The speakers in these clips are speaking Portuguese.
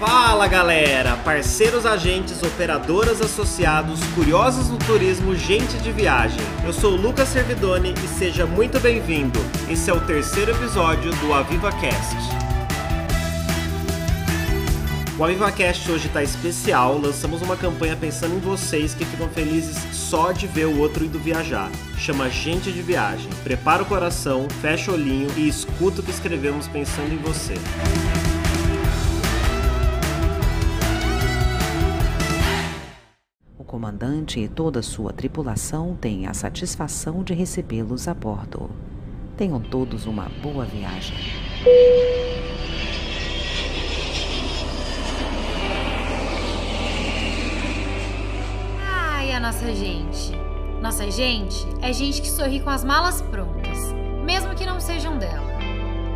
Fala galera, parceiros agentes, operadoras associados, curiosos no turismo, gente de viagem. Eu sou Lucas Servidoni e seja muito bem-vindo. Esse é o terceiro episódio do Aviva Cast. O AvivaCast hoje está especial, lançamos uma campanha pensando em vocês que ficam felizes só de ver o outro indo viajar. Chama Gente de Viagem. Prepara o coração, fecha o olhinho e escuta o que escrevemos pensando em você. O comandante e toda sua tripulação têm a satisfação de recebê-los a bordo. Tenham todos uma boa viagem. Ai, a nossa gente. Nossa gente é gente que sorri com as malas prontas, mesmo que não sejam dela.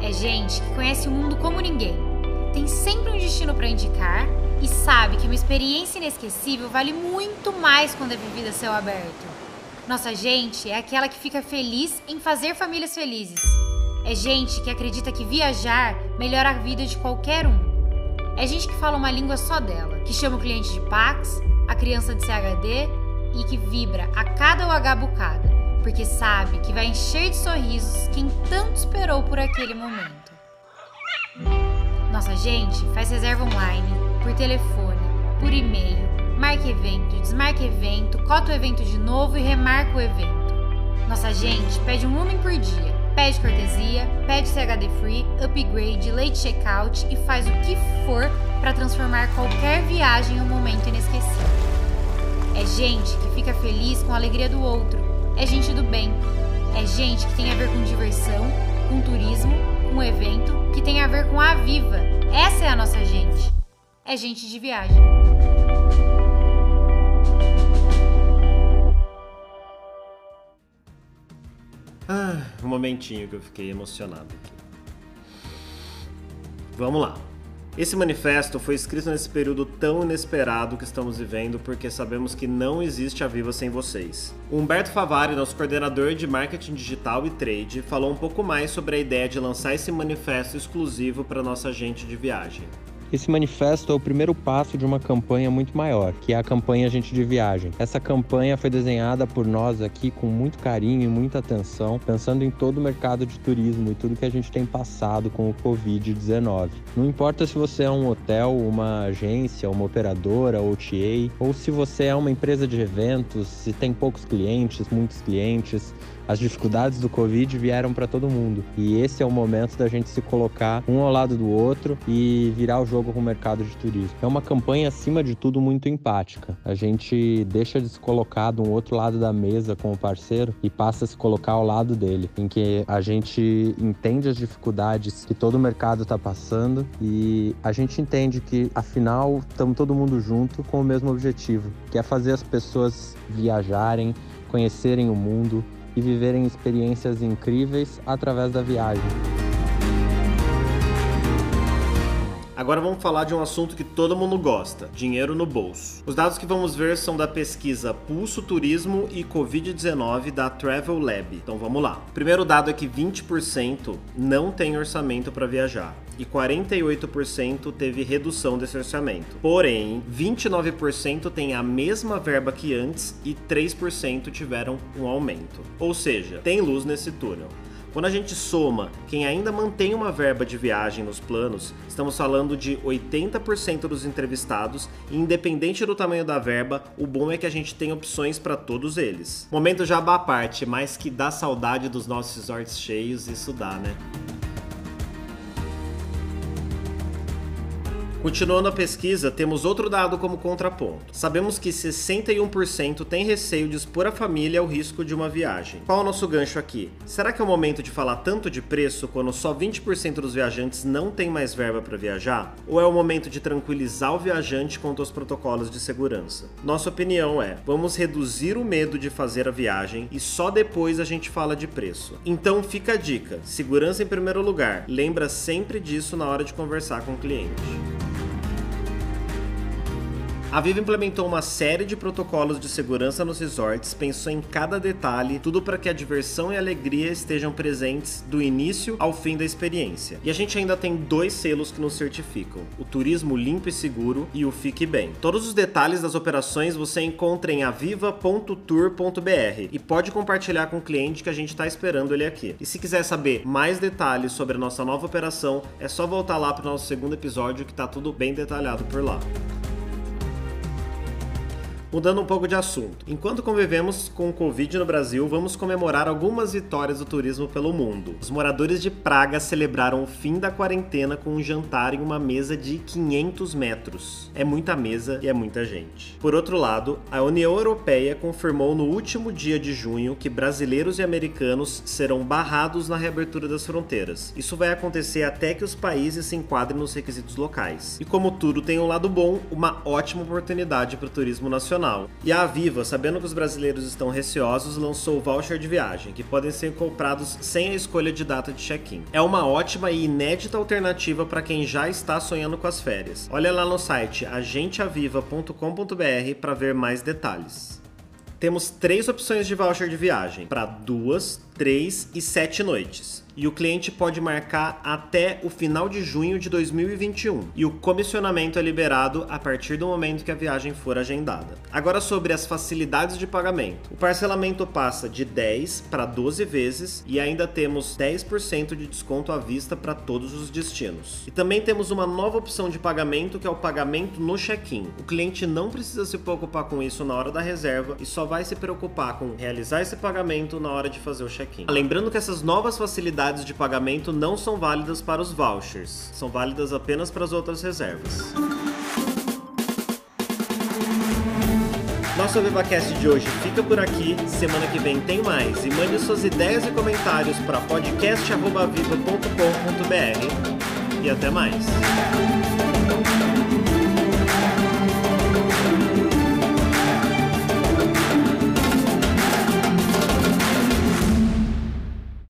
É gente que conhece o mundo como ninguém, tem sempre um destino para indicar e sabe que uma experiência inesquecível vale muito mais quando é vivida a céu aberto. Nossa gente é aquela que fica feliz em fazer famílias felizes. É gente que acredita que viajar melhora a vida de qualquer um. É gente que fala uma língua só dela, que chama o cliente de Pax, a criança de CHD e que vibra a cada UH bucada, porque sabe que vai encher de sorrisos quem tanto esperou por aquele momento. Nossa gente faz reserva online, por telefone, por e-mail, marca evento, desmarca evento, cota o evento de novo e remarca o evento. Nossa gente pede um homem por dia, pede cortesia, pede CHD free, upgrade, late checkout e faz o que for para transformar qualquer viagem em um momento inesquecível. É gente que fica feliz com a alegria do outro, é gente do bem, é gente que tem a ver com diversão, com turismo, com evento, que tem a ver com a viva. É gente de viagem. Ah, um momentinho que eu fiquei emocionado aqui. Vamos lá. Esse manifesto foi escrito nesse período tão inesperado que estamos vivendo porque sabemos que não existe a Viva sem vocês. Humberto Favari, nosso coordenador de marketing digital e trade, falou um pouco mais sobre a ideia de lançar esse manifesto exclusivo para nossa agente de viagem. Esse manifesto é o primeiro passo de uma campanha muito maior, que é a campanha Gente de Viagem. Essa campanha foi desenhada por nós aqui com muito carinho e muita atenção, pensando em todo o mercado de turismo e tudo que a gente tem passado com o Covid-19. Não importa se você é um hotel, uma agência, uma operadora, OTA, ou se você é uma empresa de eventos, se tem poucos clientes, muitos clientes, as dificuldades do Covid vieram para todo mundo. E esse é o momento da gente se colocar um ao lado do outro e virar o jogo com o mercado de turismo. É uma campanha, acima de tudo, muito empática. A gente deixa de se colocar de um outro lado da mesa com o parceiro e passa a se colocar ao lado dele, em que a gente entende as dificuldades que todo o mercado está passando e a gente entende que, afinal, estamos todo mundo junto com o mesmo objetivo, que é fazer as pessoas viajarem, conhecerem o mundo, e viverem experiências incríveis através da viagem. Agora vamos falar de um assunto que todo mundo gosta: dinheiro no bolso. Os dados que vamos ver são da pesquisa Pulso Turismo e Covid-19 da Travel Lab. Então vamos lá. O primeiro dado é que 20% não tem orçamento para viajar e 48% teve redução desse orçamento. Porém, 29% tem a mesma verba que antes e 3% tiveram um aumento. Ou seja, tem luz nesse túnel. Quando a gente soma quem ainda mantém uma verba de viagem nos planos, estamos falando de 80% dos entrevistados, e independente do tamanho da verba, o bom é que a gente tem opções para todos eles. Momento já à parte, mas que dá saudade dos nossos resorts cheios, isso dá, né? Continuando a pesquisa, temos outro dado como contraponto. Sabemos que 61% tem receio de expor a família ao risco de uma viagem. Qual é o nosso gancho aqui? Será que é o momento de falar tanto de preço quando só 20% dos viajantes não tem mais verba para viajar? Ou é o momento de tranquilizar o viajante quanto aos protocolos de segurança? Nossa opinião é: vamos reduzir o medo de fazer a viagem e só depois a gente fala de preço. Então fica a dica: segurança em primeiro lugar. Lembra sempre disso na hora de conversar com o cliente. A Viva implementou uma série de protocolos de segurança nos resorts, pensou em cada detalhe, tudo para que a diversão e a alegria estejam presentes do início ao fim da experiência. E a gente ainda tem dois selos que nos certificam: o Turismo Limpo e Seguro e o Fique Bem. Todos os detalhes das operações você encontra em aviva.tour.br e pode compartilhar com o cliente que a gente está esperando ele aqui. E se quiser saber mais detalhes sobre a nossa nova operação, é só voltar lá para o nosso segundo episódio que está tudo bem detalhado por lá. Mudando um pouco de assunto. Enquanto convivemos com o Covid no Brasil, vamos comemorar algumas vitórias do turismo pelo mundo. Os moradores de Praga celebraram o fim da quarentena com um jantar em uma mesa de 500 metros. É muita mesa e é muita gente. Por outro lado, a União Europeia confirmou no último dia de junho que brasileiros e americanos serão barrados na reabertura das fronteiras. Isso vai acontecer até que os países se enquadrem nos requisitos locais. E como tudo tem um lado bom, uma ótima oportunidade para o turismo nacional nacional. E a Aviva, sabendo que os brasileiros estão receosos, lançou o voucher de viagem, que podem ser comprados sem a escolha de data de check-in. É uma ótima e inédita alternativa para quem já está sonhando com as férias. Olha lá no site agenteaviva.com.br para ver mais detalhes. Temos três opções de voucher de viagem para duas, três e sete noites e o cliente pode marcar até o final de junho de 2021. E o comissionamento é liberado a partir do momento que a viagem for agendada. Agora sobre as facilidades de pagamento. O parcelamento passa de 10 para 12 vezes e ainda temos 10% de desconto à vista para todos os destinos. E também temos uma nova opção de pagamento que é o pagamento no check-in. O cliente não precisa se preocupar com isso na hora da reserva e só vai se preocupar com realizar esse pagamento na hora de fazer o check-in. Lembrando que essas novas facilidades de pagamento não são válidas para os vouchers, são válidas apenas para as outras reservas. Nosso VivaCast de hoje fica por aqui. Semana que vem tem mais. E mande suas ideias e comentários para podcast.viva.com.br. E até mais.